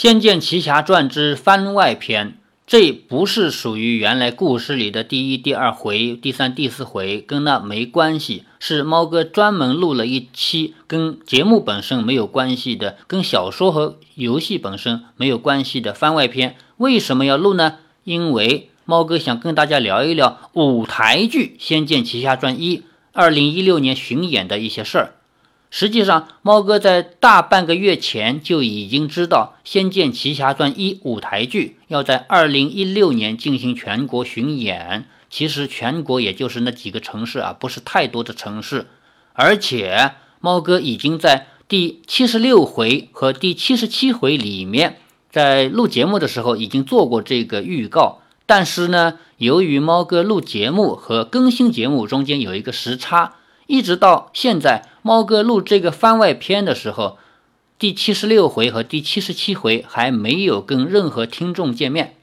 仙剑奇侠传》之番外篇，这不是属于原来故事里的第一、第二回、第三、第四回，跟那没关系。是猫哥专门录了一期跟节目本身没有关系的，跟小说和游戏本身没有关系的番外篇。为什么要录呢？因为猫哥想跟大家聊一聊舞台剧《仙剑奇侠传一》二零一六年巡演的一些事儿。实际上，猫哥在大半个月前就已经知道《仙剑奇侠传一》舞台剧要在二零一六年进行全国巡演。其实全国也就是那几个城市啊，不是太多的城市。而且猫哥已经在第七十六回和第七十七回里面，在录节目的时候已经做过这个预告。但是呢，由于猫哥录节目和更新节目中间有一个时差。一直到现在，猫哥录这个番外篇的时候，第七十六回和第七十七回还没有跟任何听众见面。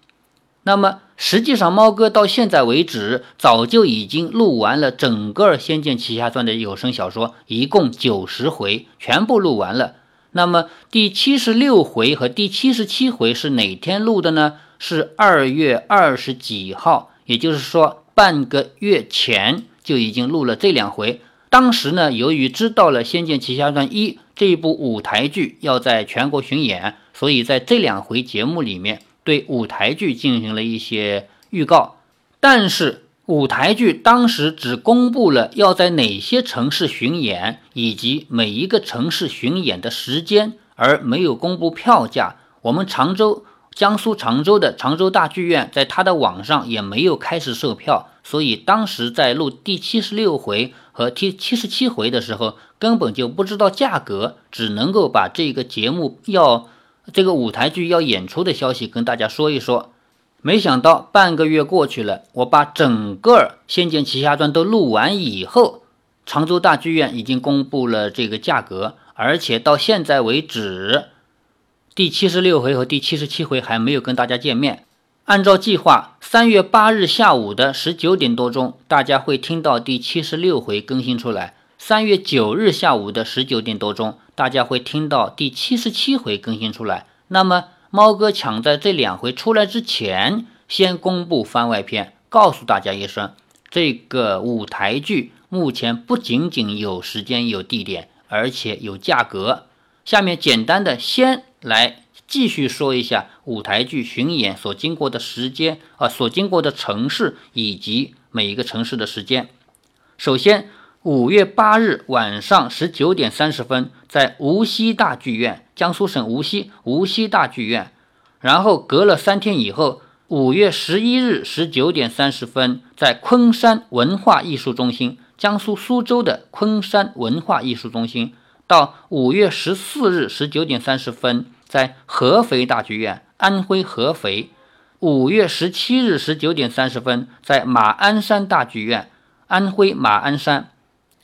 那么，实际上猫哥到现在为止，早就已经录完了整个《仙剑奇侠传》的有声小说，一共九十回，全部录完了。那么，第七十六回和第七十七回是哪天录的呢？是二月二十几号，也就是说半个月前就已经录了这两回。当时呢，由于知道了《仙剑奇侠传一》这一部舞台剧要在全国巡演，所以在这两回节目里面对舞台剧进行了一些预告。但是舞台剧当时只公布了要在哪些城市巡演，以及每一个城市巡演的时间，而没有公布票价。我们常州。江苏常州的常州大剧院，在它的网上也没有开始售票，所以当时在录第七十六回和第七十七回的时候，根本就不知道价格，只能够把这个节目要这个舞台剧要演出的消息跟大家说一说。没想到半个月过去了，我把整个《仙剑奇侠传》都录完以后，常州大剧院已经公布了这个价格，而且到现在为止。第七十六回和第七十七回还没有跟大家见面。按照计划，三月八日下午的十九点多钟，大家会听到第七十六回更新出来；三月九日下午的十九点多钟，大家会听到第七十七回更新出来。那么，猫哥抢在这两回出来之前，先公布番外篇，告诉大家一声：这个舞台剧目前不仅仅有时间、有地点，而且有价格。下面简单的先。来继续说一下舞台剧巡演所经过的时间啊，所经过的城市以及每一个城市的时间。首先，五月八日晚上十九点三十分，在无锡大剧院，江苏省无锡无锡大剧院。然后隔了三天以后，五月十一日十九点三十分，在昆山文化艺术中心，江苏苏州的昆山文化艺术中心。到五月十四日十九点三十分。在合肥大剧院，安徽合肥；五月十七日十九点三十分，在马鞍山大剧院，安徽马鞍山；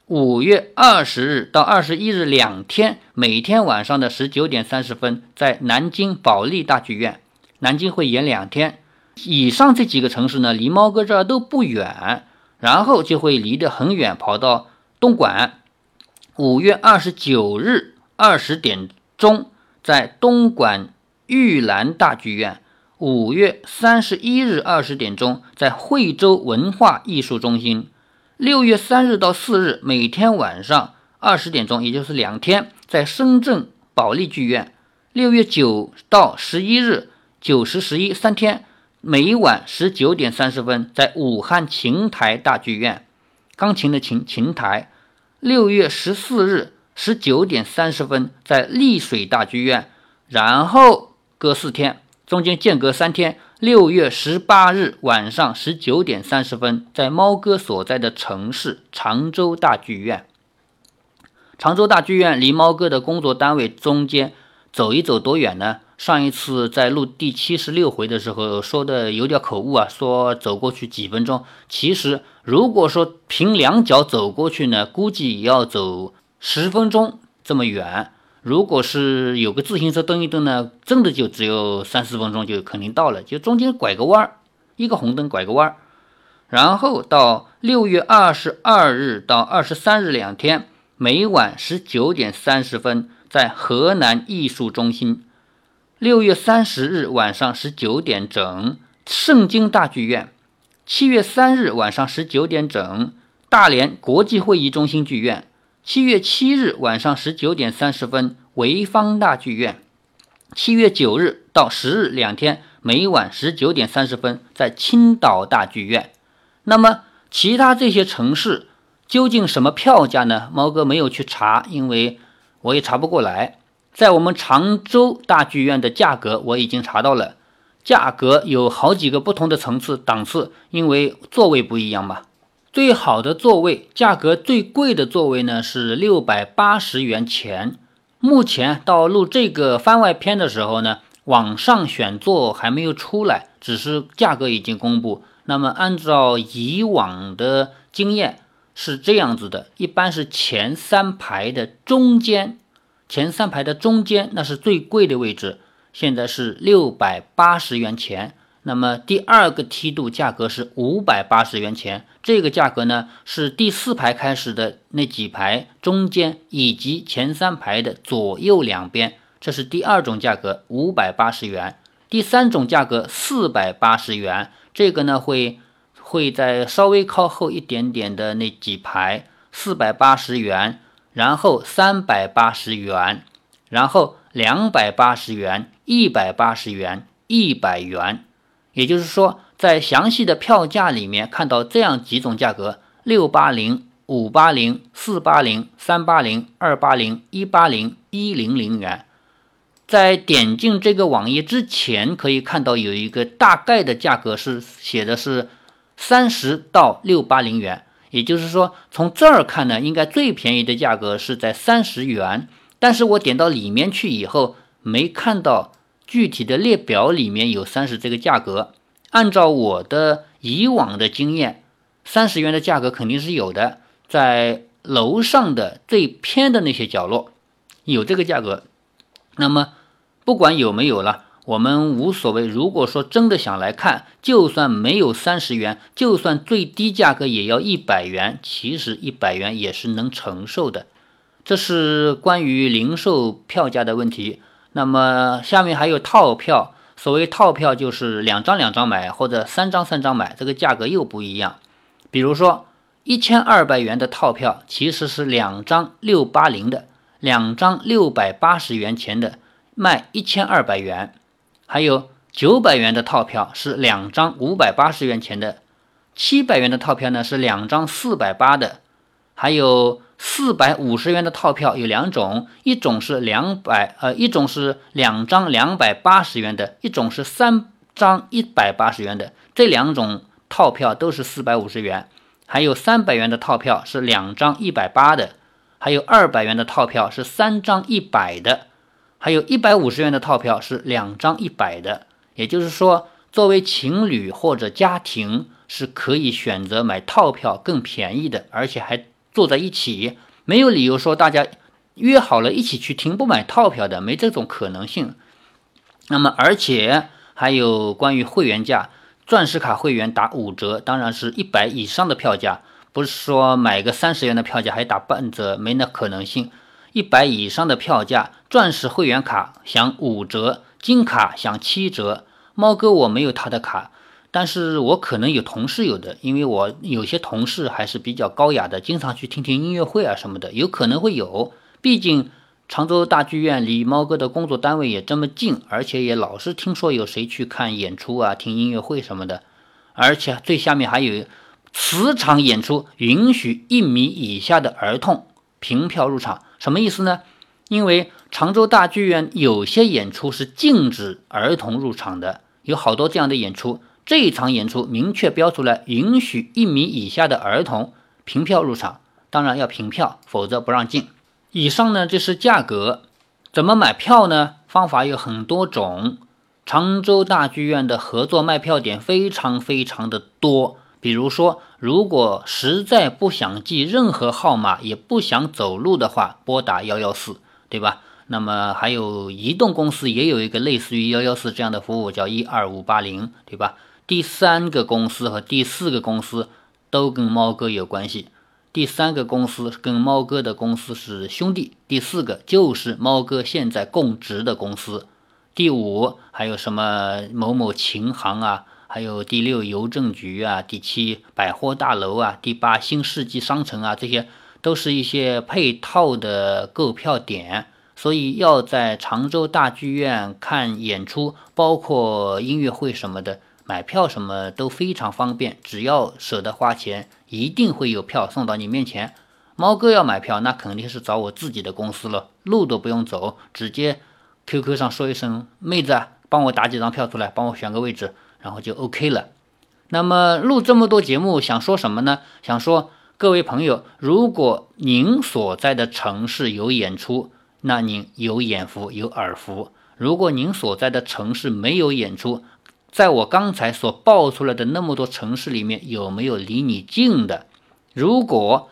五月二十日到二十一日两天，每天晚上的十九点三十分，在南京保利大剧院，南京会演两天。以上这几个城市呢，离猫哥这儿都不远，然后就会离得很远，跑到东莞。五月二十九日二十点钟。在东莞玉兰大剧院，五月三十一日二十点钟，在惠州文化艺术中心；六月三日到四日，每天晚上二十点钟，也就是两天，在深圳保利剧院；六月九到十一日，九时十一三天，每晚十九点三十分，在武汉琴台大剧院，钢琴的琴琴台；六月十四日。十九点三十分在丽水大剧院，然后隔四天，中间间隔三天。六月十八日晚上十九点三十分，在猫哥所在的城市常州大剧院。常州大剧院离猫哥的工作单位中间走一走多远呢？上一次在录第七十六回的时候说的有点口误啊，说走过去几分钟。其实如果说凭两脚走过去呢，估计也要走。十分钟这么远，如果是有个自行车蹬一蹬呢，真的就只有三四分钟就肯定到了。就中间拐个弯儿，一个红灯拐个弯儿，然后到六月二十二日到二十三日两天，每晚十九点三十分在河南艺术中心；六月三十日晚上十九点整，圣经大剧院；七月三日晚上十九点整，大连国际会议中心剧院；七月七日晚上十九点三十分，潍坊大剧院；七月九日到十日两天，每晚十九点三十分在青岛大剧院。那么其他这些城市究竟什么票价呢？猫哥没有去查，因为我也查不过来。在我们常州大剧院的价格我已经查到了，价格有好几个不同的层次档次，因为座位不一样嘛。最好的座位，价格最贵的座位呢是六百八十元钱。目前到录这个番外篇的时候呢，网上选座还没有出来，只是价格已经公布。那么按照以往的经验是这样子的，一般是前三排的中间。前三排的中间，那是最贵的位置，现在是六百八十元钱。那么第二个梯度价格是五百八十元钱，这个价格呢是第四排开始的那几排中间以及前三排的左右两边，这是第二种价格，五百八十元。第三种价格四百八十元，这个呢会会在稍微靠后一点点的那几排，四百八十元。然后三百八十元，然后两百八十元，一百八十元，一百元。也就是说，在详细的票价里面看到这样几种价格：六八零、五八零、四八零、三八零、二八零、一八零、一零零元。在点进这个网页之前，可以看到有一个大概的价格是写的是三十到六八零元。也就是说，从这儿看呢，应该最便宜的价格是在三十元。但是我点到里面去以后，没看到具体的列表里面有三十这个价格。按照我的以往的经验，三十元的价格肯定是有的，在楼上的最偏的那些角落有这个价格。那么不管有没有了。我们无所谓。如果说真的想来看，就算没有三十元，就算最低价格也要一百元，其实一百元也是能承受的。这是关于零售票价的问题。那么下面还有套票，所谓套票就是两张两张买或者三张三张买，这个价格又不一样。比如说一千二百元的套票其实是两张六八零的，两张六百八十元钱的卖一千二百元。还有九百元的套票是两张五百八十元钱的，七百元的套票呢是两张四百八的，还有四百五十元的套票有两种，一种是两百呃，一种是两张两百八十元的，一种是三张一百八十元的，这两种套票都是四百五十元。还有三百元的套票是两张一百八的，还有二百元的套票是三张一百的。还有一百五十元的套票是两张一百的，也就是说，作为情侣或者家庭是可以选择买套票更便宜的，而且还坐在一起，没有理由说大家约好了一起去听不买套票的，没这种可能性。那么，而且还有关于会员价，钻石卡会员打五折，当然是一百以上的票价，不是说买个三十元的票价还打半折，没那可能性。一百以上的票价，钻石会员卡享五折，金卡享七折。猫哥我没有他的卡，但是我可能有同事有的，因为我有些同事还是比较高雅的，经常去听听音乐会啊什么的，有可能会有。毕竟常州大剧院离猫哥的工作单位也这么近，而且也老是听说有谁去看演出啊、听音乐会什么的。而且最下面还有，此场演出允许一米以下的儿童凭票入场。什么意思呢？因为常州大剧院有些演出是禁止儿童入场的，有好多这样的演出。这一场演出明确标出来，允许一米以下的儿童凭票入场，当然要凭票，否则不让进。以上呢，这是价格，怎么买票呢？方法有很多种。常州大剧院的合作卖票点非常非常的多。比如说，如果实在不想记任何号码，也不想走路的话，拨打幺幺四，对吧？那么还有移动公司也有一个类似于幺幺四这样的服务，叫一二五八零，对吧？第三个公司和第四个公司都跟猫哥有关系。第三个公司跟猫哥的公司是兄弟，第四个就是猫哥现在供职的公司。第五还有什么某某琴行啊，还有第六邮政局啊，第七百货大楼啊，第八新世纪商城啊，这些都是一些配套的购票点。所以要在常州大剧院看演出，包括音乐会什么的，买票什么都非常方便。只要舍得花钱，一定会有票送到你面前。猫哥要买票，那肯定是找我自己的公司了，路都不用走，直接 QQ 上说一声“妹子，啊帮我打几张票出来，帮我选个位置”，然后就 OK 了。那么录这么多节目，想说什么呢？想说各位朋友，如果您所在的城市有演出，那您有眼福有耳福。如果您所在的城市没有演出，在我刚才所报出来的那么多城市里面，有没有离你近的？如果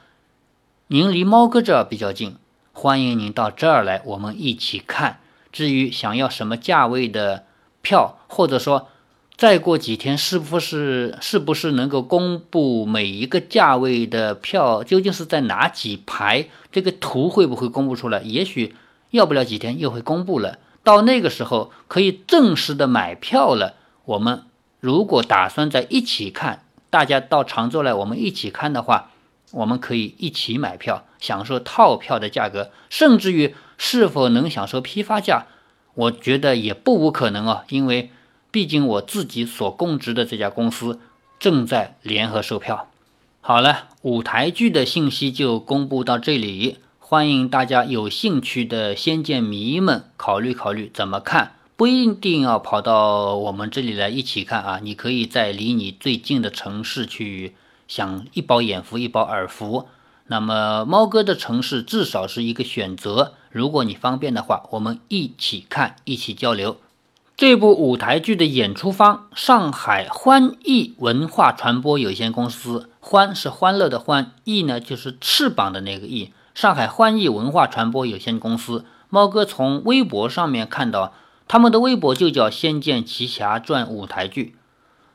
您离猫哥这儿比较近，欢迎您到这儿来，我们一起看。至于想要什么价位的票，或者说再过几天是不是是不是能够公布每一个价位的票究竟是在哪几排？这个图会不会公布出来？也许要不了几天又会公布了。到那个时候可以正式的买票了。我们如果打算在一起看，大家到常州来，我们一起看的话。我们可以一起买票，享受套票的价格，甚至于是否能享受批发价，我觉得也不无可能啊。因为毕竟我自己所供职的这家公司正在联合售票。好了，舞台剧的信息就公布到这里，欢迎大家有兴趣的仙剑迷们考虑考虑怎么看，不一定要跑到我们这里来一起看啊，你可以在离你最近的城市去。想一饱眼福，一饱耳福，那么猫哥的城市至少是一个选择。如果你方便的话，我们一起看，一起交流。这部舞台剧的演出方，上海欢艺文化传播有限公司。欢是欢乐的欢，艺呢就是翅膀的那个艺。上海欢艺文化传播有限公司，猫哥从微博上面看到，他们的微博就叫《仙剑奇侠传》舞台剧。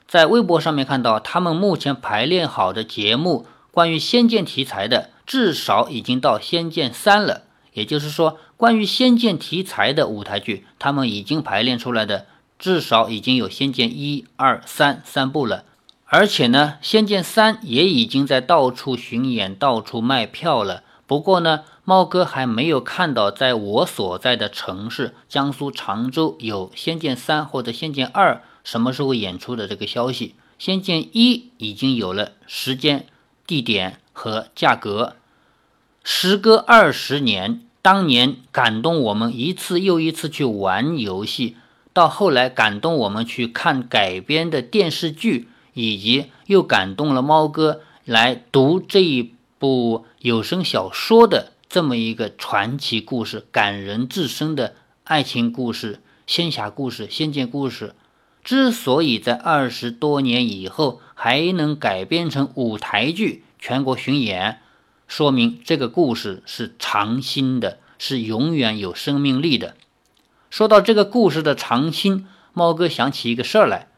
在微博上面看到，他们目前排练好的节目，关于仙剑题材的，至少已经到仙剑三了。也就是说，关于仙剑题材的舞台剧，他们已经排练出来的，至少已经有仙剑一二三三部了。而且呢，仙剑三也已经在到处巡演、到处卖票了。不过呢，猫哥还没有看到在我所在的城市江苏常州有仙剑三或者仙剑二。什么时候演出的这个消息？《仙剑一》已经有了时间、地点和价格。时隔二十年，当年感动我们一次又一次去玩游戏，到后来感动我们去看改编的电视剧，以及又感动了猫哥来读这一部有声小说的这么一个传奇故事、感人至深的爱情故事、仙侠故事、仙剑故事。之所以在二十多年以后还能改编成舞台剧、全国巡演，说明这个故事是长新的，是永远有生命力的。说到这个故事的长新，猫哥想起一个事儿来。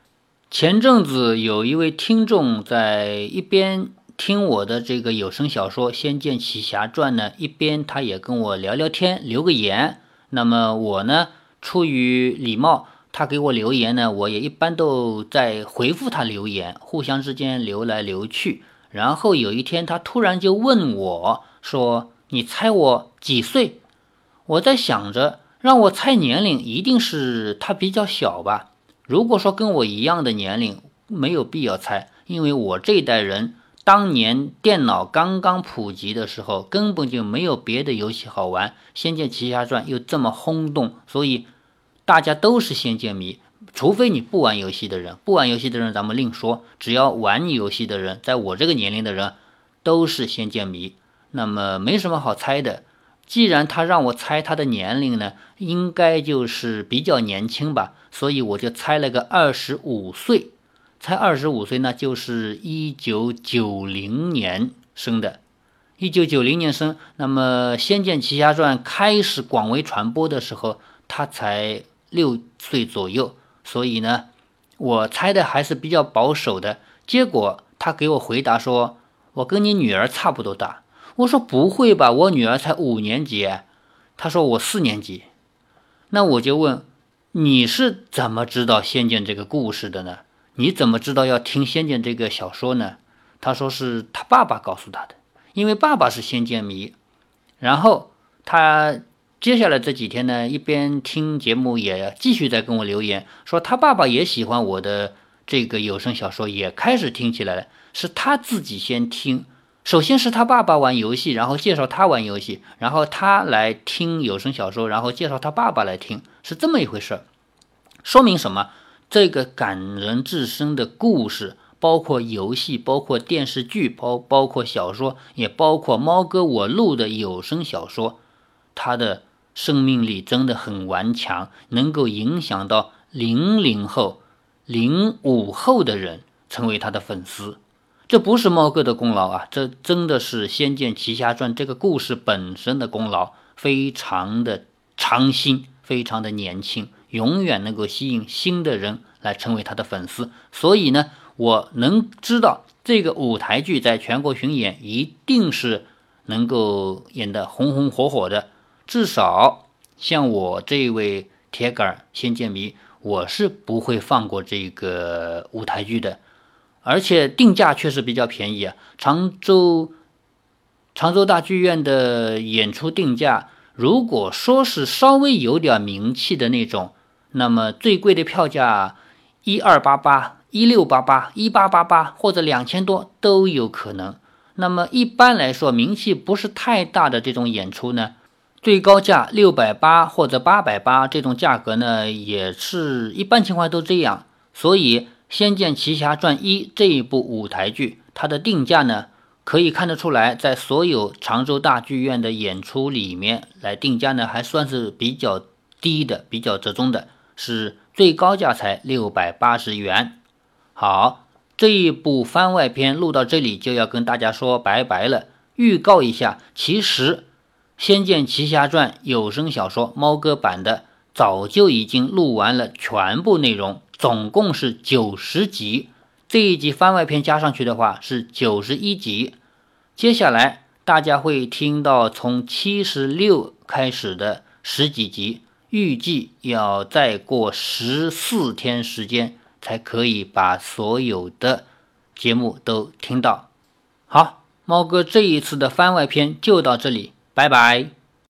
前阵子有一位听众在一边听我的这个有声小说《仙剑奇侠传》呢，一边他也跟我聊聊天，留个言。那么我呢，出于礼貌。他给我留言呢，我也一般都在回复他留言，互相之间留来留去。然后有一天，他突然就问我说：“你猜我几岁？”我在想着，让我猜年龄，一定是他比较小吧。如果说跟我一样的年龄，没有必要猜，因为我这一代人，当年电脑刚刚普及的时候，根本就没有别的游戏好玩，《仙剑奇侠传》又这么轰动，所以。大家都是仙剑迷，除非你不玩游戏的人，不玩游戏的人咱们另说。只要玩游戏的人，在我这个年龄的人，都是仙剑迷。那么没什么好猜的。既然他让我猜他的年龄呢，应该就是比较年轻吧，所以我就猜了个二十五岁。才二十五岁，那就是一九九零年生的。一九九零年生，那么《仙剑奇侠传》开始广为传播的时候，他才。六岁左右，所以呢，我猜的还是比较保守的。结果他给我回答说：“我跟你女儿差不多大。”我说：“不会吧，我女儿才五年级。”他说：“我四年级。”那我就问：“你是怎么知道《仙剑》这个故事的呢？你怎么知道要听《仙剑》这个小说呢？他说是他爸爸告诉他的，因为爸爸是仙剑迷。然后他接下来这几天呢，一边听节目，也继续在跟我留言，说他爸爸也喜欢我的这个有声小说，也开始听起来了。是他自己先听，首先是他爸爸玩游戏，然后介绍他玩游戏，然后他来听有声小说，然后介绍他爸爸来听，是这么一回事。说明什么？这个感人至深的故事，包括游戏，包括电视剧，包包括小说，也包括猫哥我录的有声小说，它的生命力真的很顽强，能够影响到零零后、零五后的人成为他的粉丝。这不是猫哥的功劳啊，这真的是《仙剑奇侠传》这个故事本身的功劳，非常的长新，非常的年轻。永远能够吸引新的人来成为他的粉丝，所以呢，我能知道这个舞台剧在全国巡演一定是能够演得红红火火的。至少像我这位铁杆仙剑迷，我是不会放过这个舞台剧的。而且定价确实比较便宜啊，常州常州大剧院的演出定价，如果说是稍微有点名气的那种。那么最贵的票价一二八八、一六八八、一八八八或者两千多都有可能。那么一般来说，名气不是太大的这种演出呢，最高价六百八或者八百八这种价格呢，也是一般情况都这样。所以《仙剑奇侠传一》这一部舞台剧，它的定价呢，可以看得出来，在所有常州大剧院的演出里面来定价呢，还算是比较低的，比较折中的。是最高价才六百八十元。好，这一部番外篇录到这里就要跟大家说拜拜了。预告一下，其实《仙剑奇侠传》有声小说猫哥版的早就已经录完了全部内容，总共是九十集。这一集番外篇加上去的话是九十一集。接下来大家会听到从七十六开始的十几集。预计要再过十四天时间，才可以把所有的节目都听到。好，猫哥这一次的番外篇就到这里，拜拜。